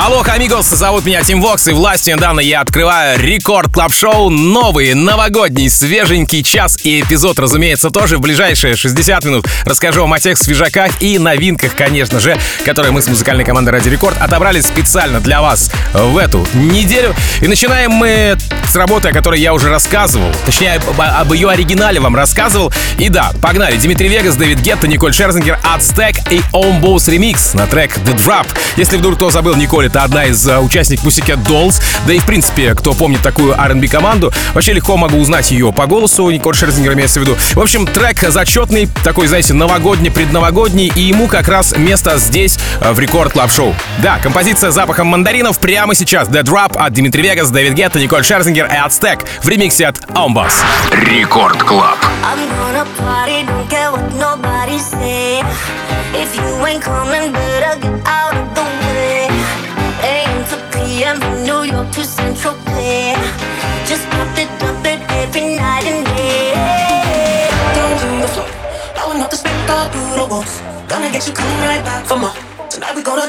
Hola, amigos, зовут меня Tim Vox, и властью, данной мне, я открываю Record Club Show новый, новогодний, свеженький час и эпизод, разумеется, тоже в ближайшие 60 минут. Расскажу вам о тех свежаках и новинках, конечно же, которые мы с музыкальной командой Радио Рекорд отобрали специально для вас в эту неделю. И начинаем мы с работы, о которой я уже рассказывал, точнее, об, об ее оригинале вам рассказывал. И да, погнали. Dimitri Vegas, David Guetta, Nicole Scherzinger, Azteck и Öwnboss ремикс на трек The Drop. Если вдруг кто забыл, Николь это одна из uh, участниц Pussycat Dolls. Да и в принципе, кто помнит такую R&B команду, вообще легко могу узнать ее по голосу. Николь Шерзингер имеется в виду. В общем, трек зачетный, такой, знаете, новогодний, предновогодний, и ему как раз место здесь, uh, в Record Club Show. Да, композиция с запахом мандаринов прямо сейчас. The Drop от Dimitri Vegas, David Guetta, Nicole Scherzinger и Azteck в ремиксе от Öwnboss. Рекорд Клаб. I'm gonna party, don't care what nobody say. If you ain't coming, better get Gonna get you coming right back for more. Tonight we gonna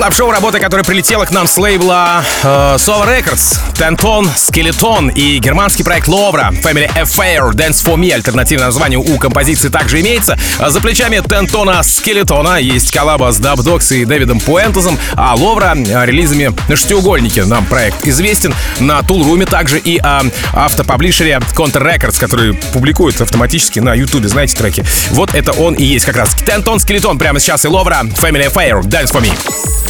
очереди в Record Club Show работа, которая прилетела к нам с лейбла э, Sova Records, Tenton Skeleton и германский проект Lovra, Family Affair, Dance For Me, альтернативное название у композиции также имеется. За плечами Tenton Skeleton'а есть коллаба с Dubdogz и David Puentez'ом, а Lovra э, релизами на шестиугольнике нам проект известен, на Toolroom'е также и о автопаблишере Counter Records, который публикует автоматически на Ютубе, знаете, треки. Вот это он и есть как раз. Tenton Skeleton прямо сейчас и Lovra, Family Affair, Dance For Me.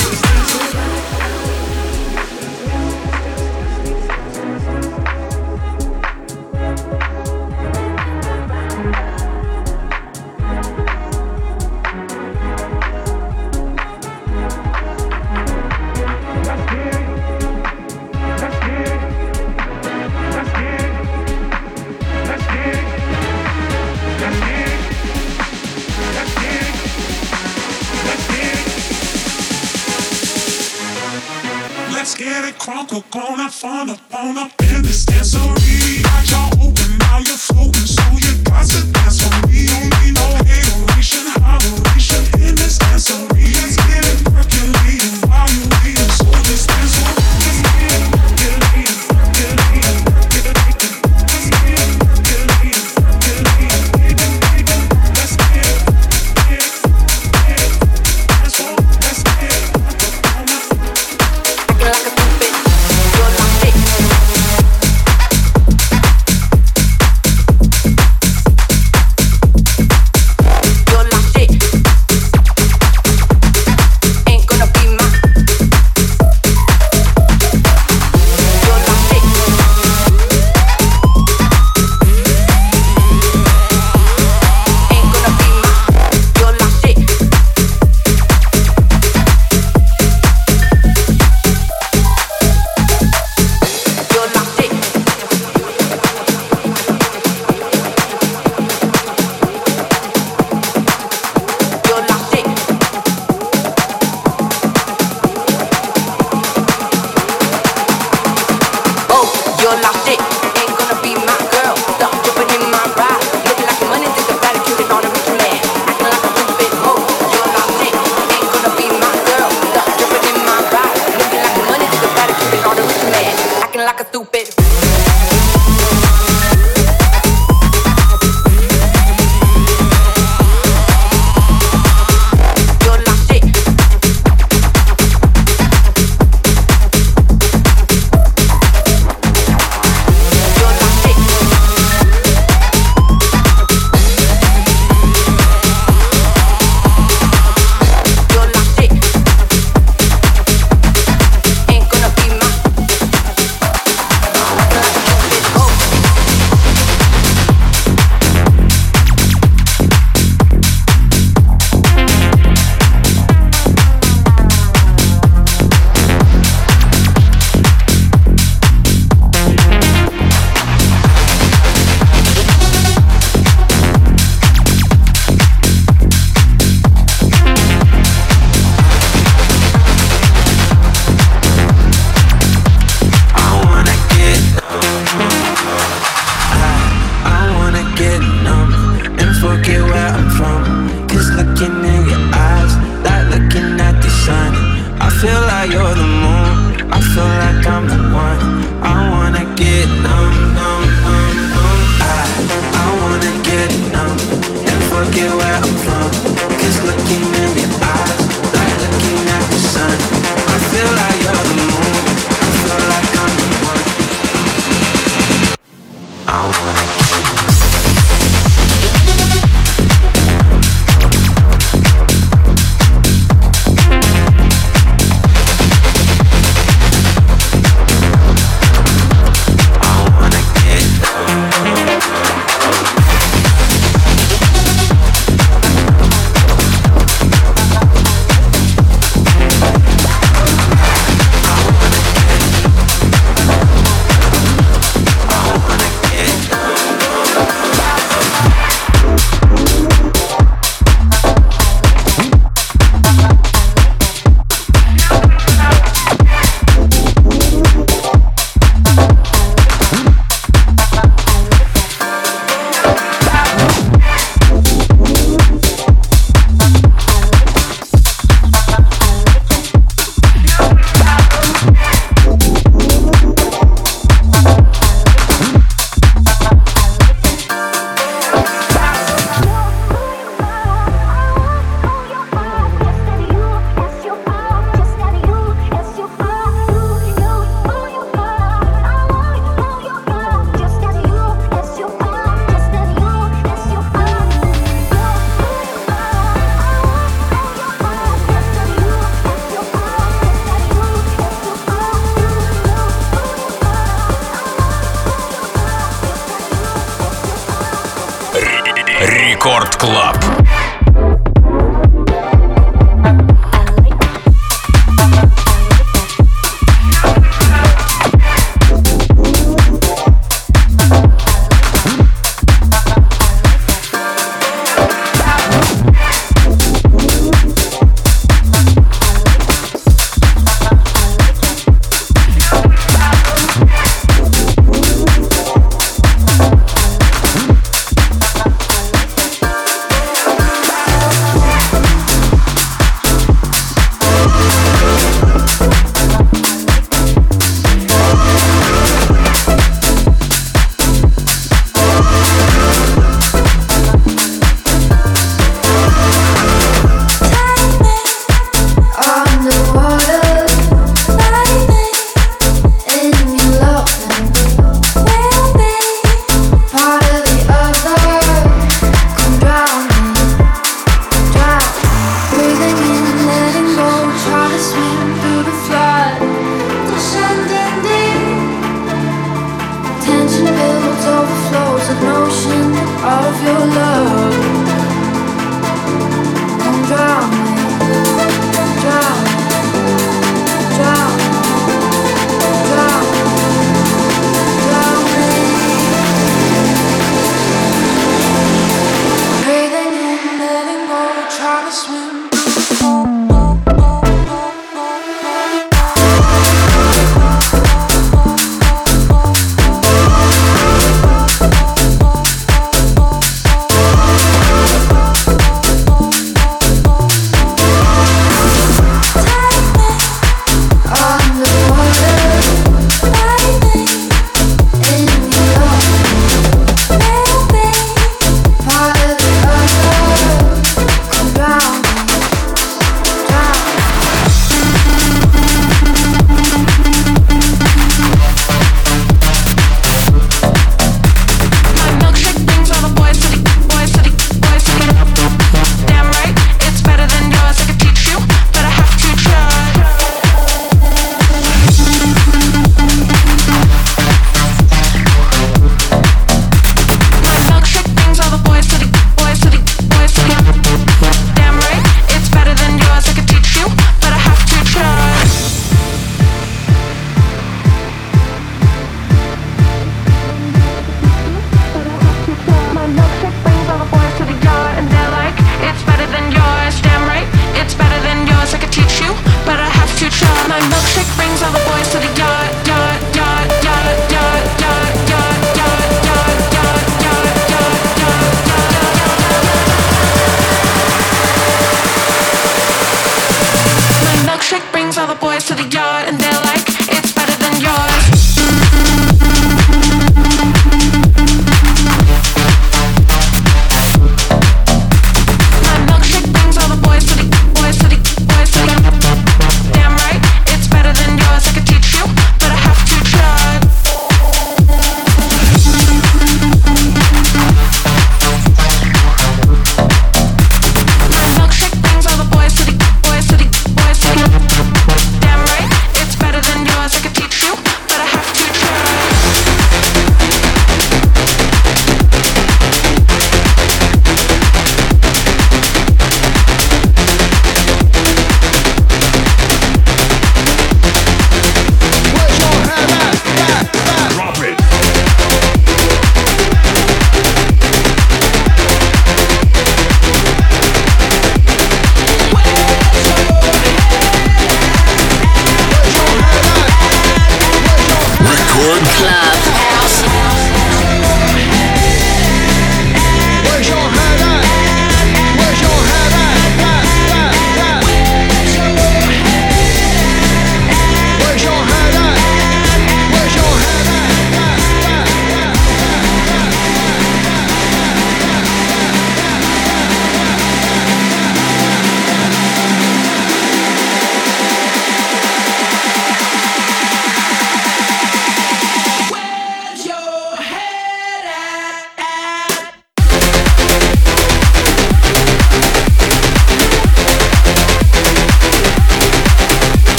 Gonna fun up on up in this dancery.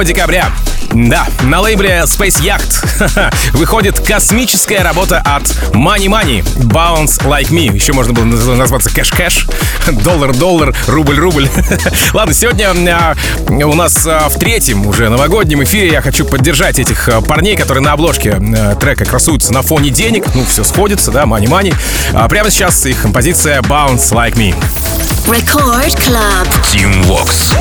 2 декабря. Да, на лейбле Space Yacht выходит космическая работа от Money Money, Bounce Like Me. Еще можно было назваться кэш-кэш, доллар-доллар, рубль-рубль. Ладно, сегодня а, у нас а, в третьем уже новогоднем эфире я хочу поддержать этих а, парней, которые на обложке трека красуются на фоне денег. Ну, все сходится, да, Money Money. Прямо сейчас их композиция Bounce Like Me. Record Club. Team Vox.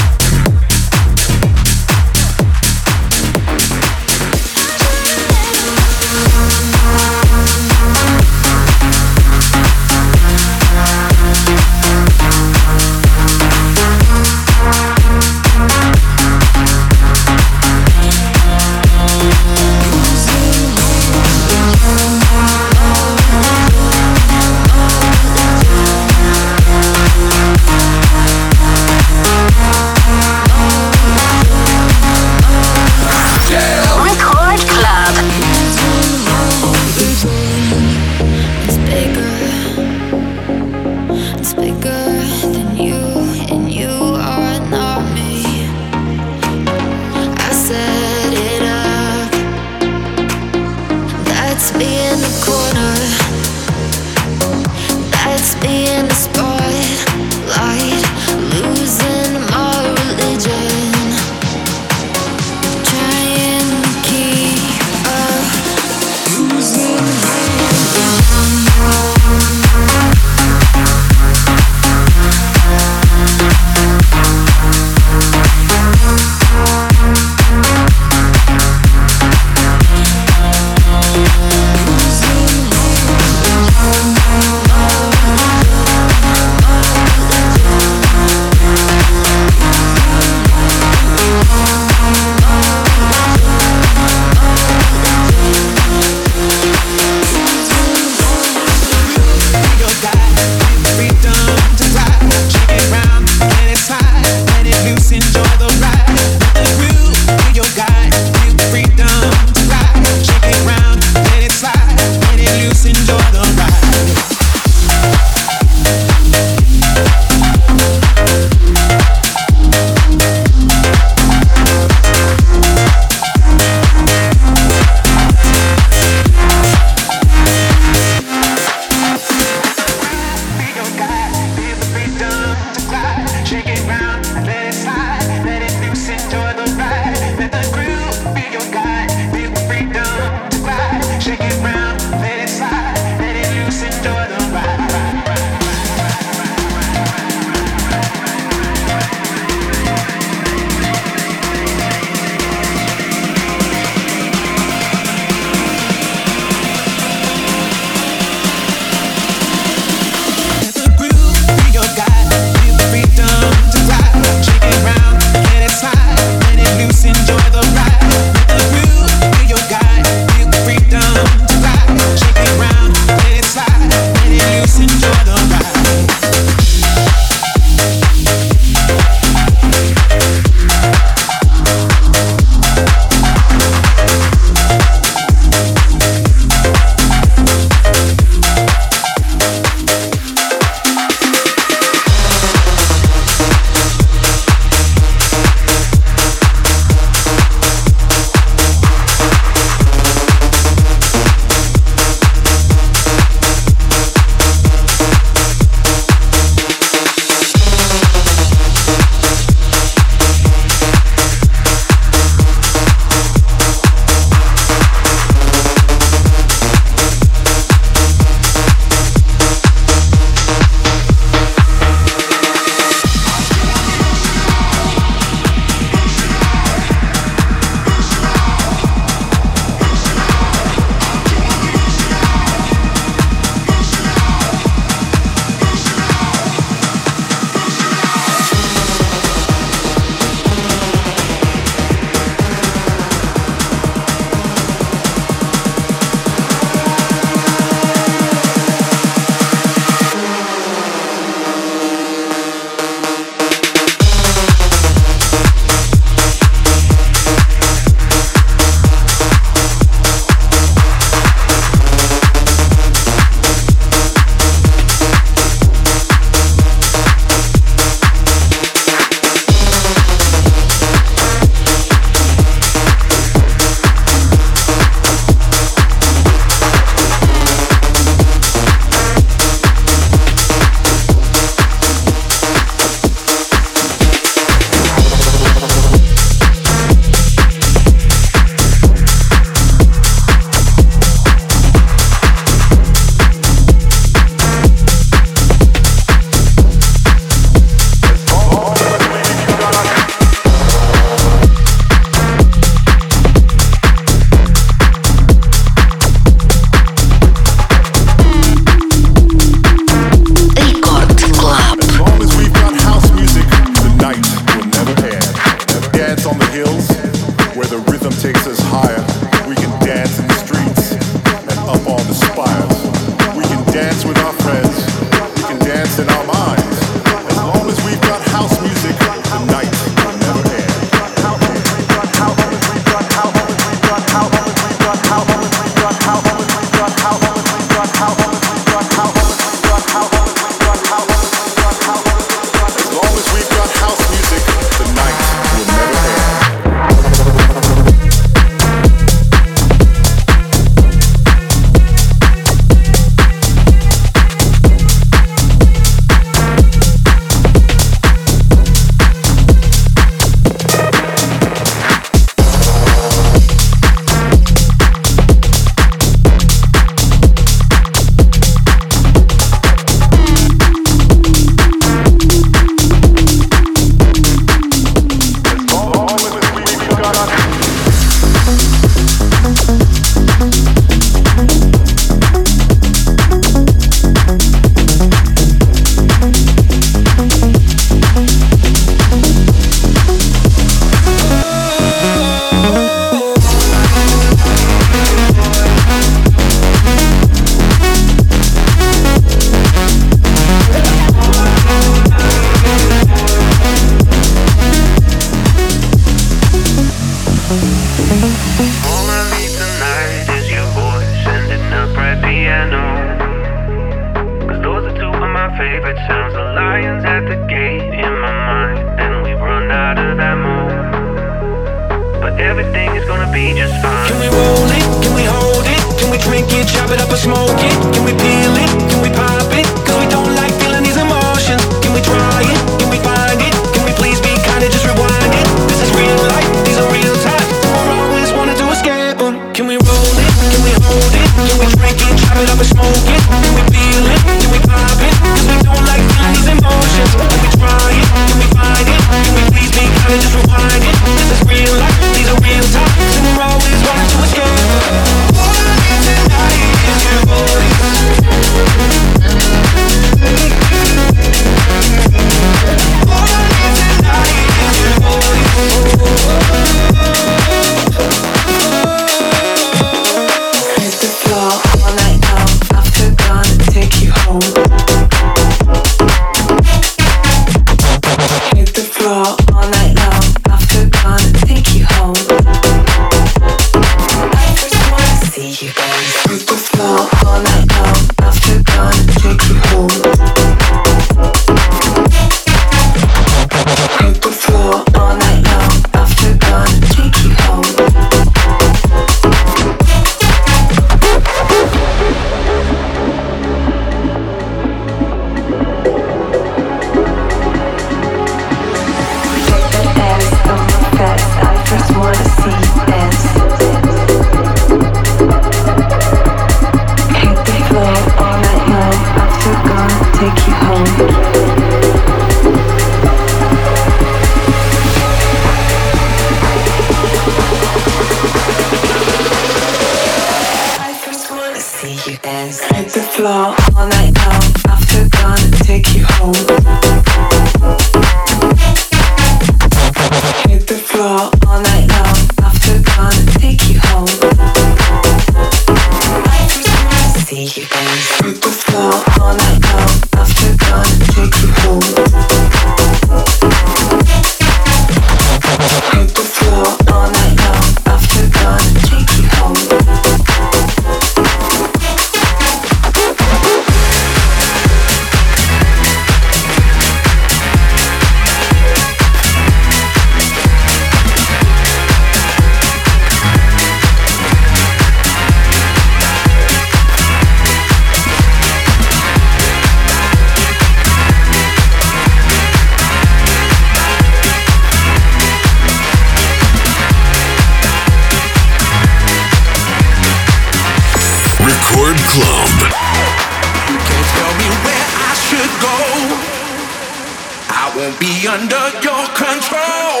under your control.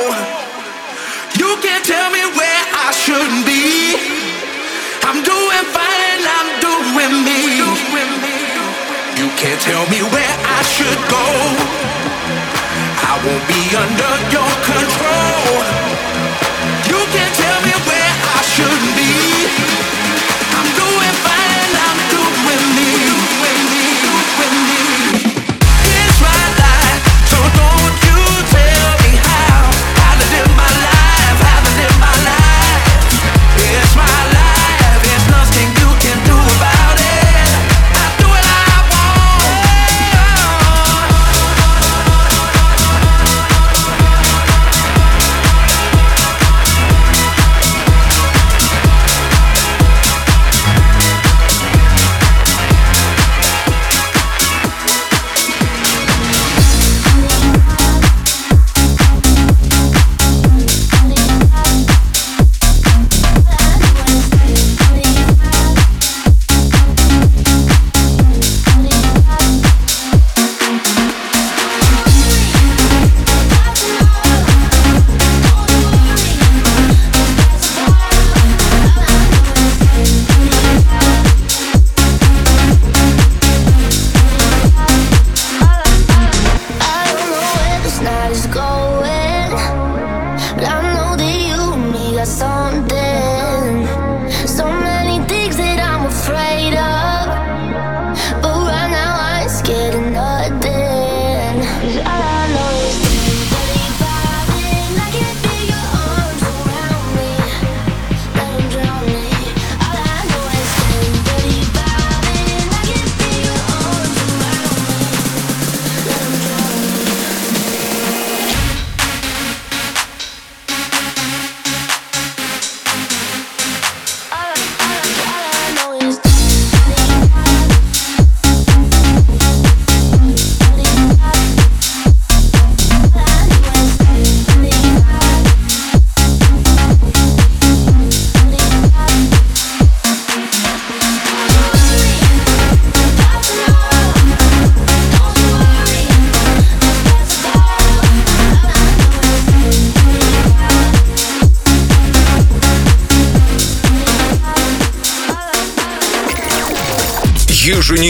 You can't tell me where I should be. I'm doing fine, I'm doing me. You can't tell me where I should go. I won't be under your control.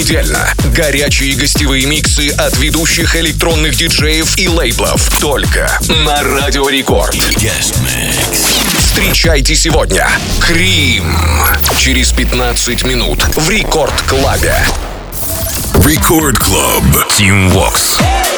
Еженедельно. Горячие гостевые миксы от ведущих электронных диджеев и лейблов. Только на Радио Рекорд. Встречайте сегодня. Крим. Через 15 минут в Record Club'е. Record Club. Tim Vox. the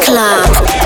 Club.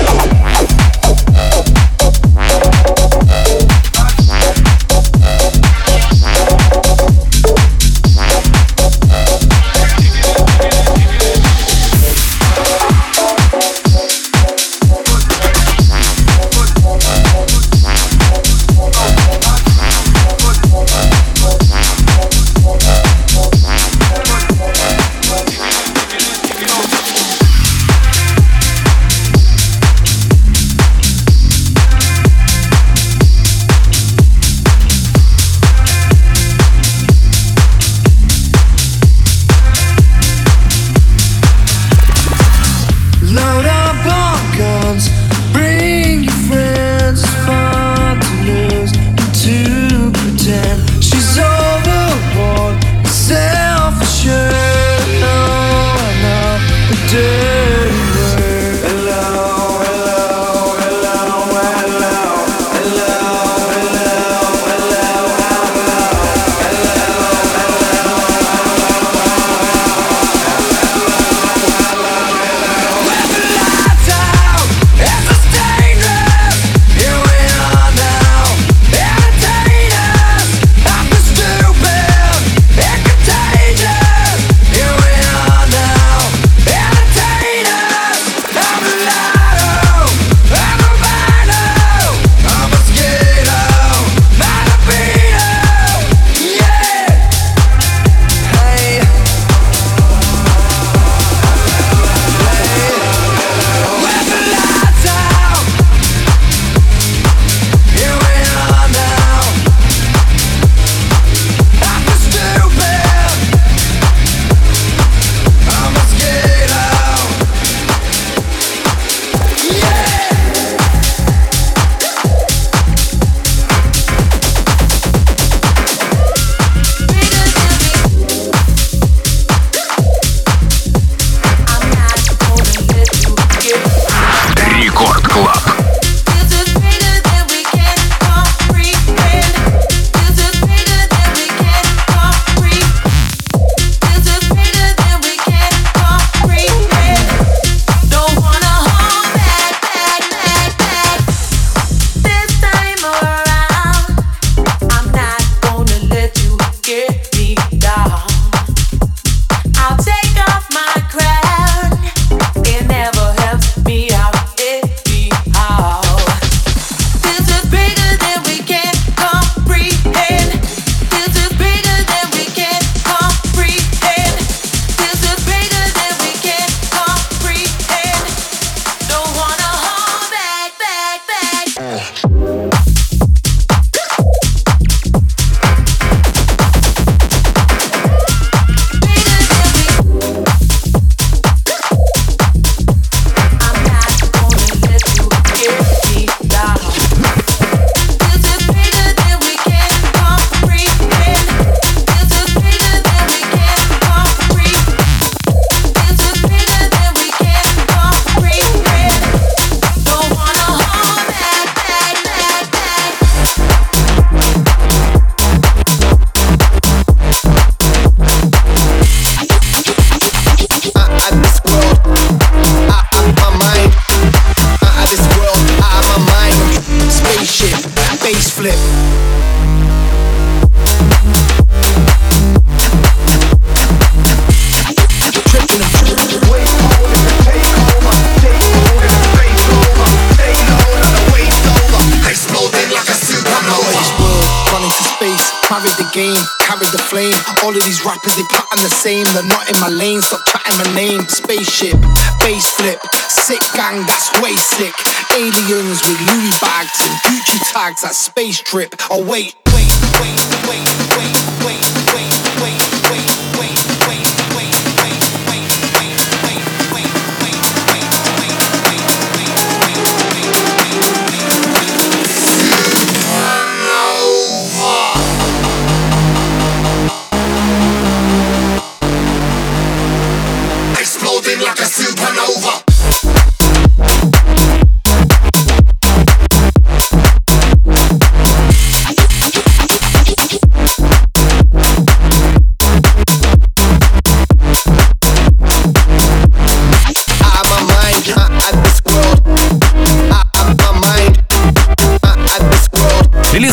Rappers, they pattern the same. They're not in my lane, stop chatting my name. Spaceship, bass flip, sick gang, that's way sick. Aliens with Louis bags and Gucci tags, that space trip. Oh, wait, wait, wait,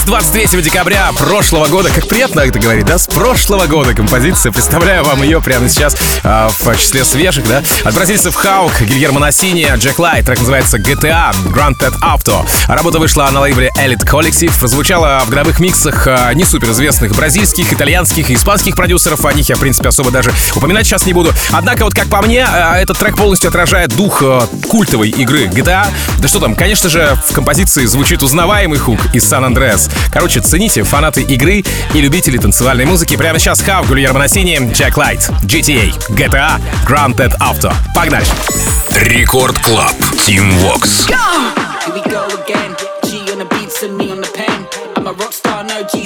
world. Релиз 23 декабря прошлого года. Как приятно это говорить, да? С прошлого года композиция. Представляю вам ее прямо сейчас а, в числе свежих, да? От бразильцев Хаук, Гильермо Насини, Джек Лайт. Трек называется GTA Grand Theft Auto. Работа вышла на лейбле Elite Collective. Прозвучала в годовых миксах а, не суперизвестных бразильских, итальянских и испанских продюсеров. О них я, в принципе, особо даже упоминать сейчас не буду. Однако, вот как по мне, а, этот трек полностью отражает дух а, культовой игры GTA. Да что там, конечно же, в композиции звучит узнаваемый хук из San Andreas. Короче, цените фанаты игры и любители танцевальной музыки. Прямо сейчас Хав, Гульермо Насини, Джек Лайт, GTA, GTA, Grand Theft Auto. Погнали! Record Club. Tim Vox. Here we go again. G on the beats and me on the pen. I'm a rock star, no GTA.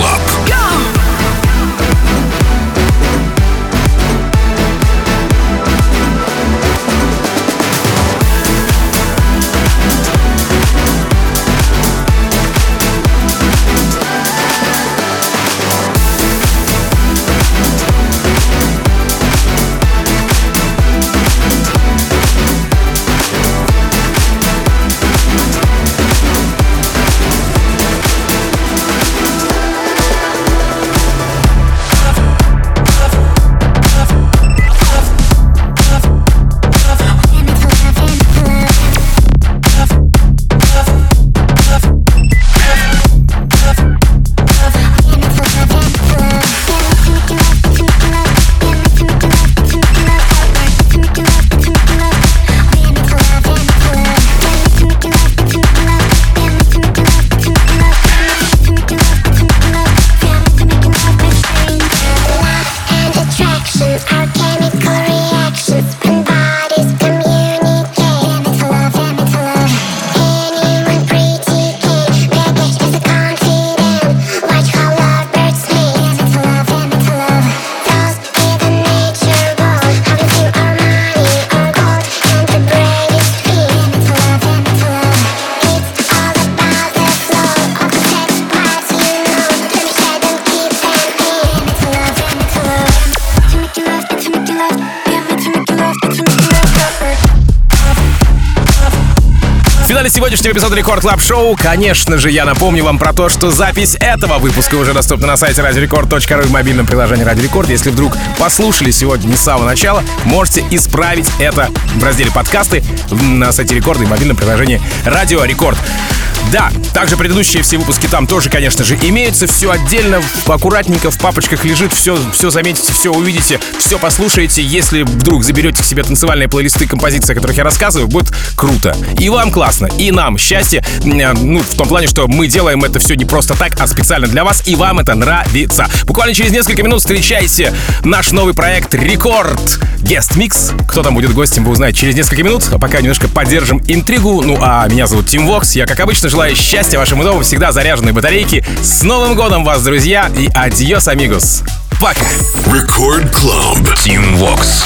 Club. Сегодняшнего эпизода Record Club Show, конечно же, я напомню вам про то, что запись этого выпуска уже доступна на сайте радиорекорд.ру в мобильном приложении Радио Рекорд. Если вдруг послушали сегодня не с самого начала, можете исправить это в разделе подкасты на сайте Рекорда и в мобильном приложении Радио Рекорд. Да, также предыдущие все выпуски там тоже, конечно же, имеются. Все отдельно, аккуратненько в папочках лежит. Все, все заметите, все увидите, все послушаете. Если вдруг заберете к себе танцевальные плейлисты композиции, о которых я рассказываю, будет круто. И вам классно, и нам счастье. Ну, в том плане, что мы делаем это все не просто так, а специально для вас, и вам это нравится. Буквально через несколько минут встречайте наш новый проект Record Guest Mix. Кто там будет гостем, вы узнаете через несколько минут. А пока немножко поддержим интригу. Ну, а меня зовут Tim Vox. Я, как обычно, желаю счастья вашему дому, всегда заряженной батарейки. С Новым годом вас, друзья, и adiós, amigos. Пока. Record Club. Tim Vox.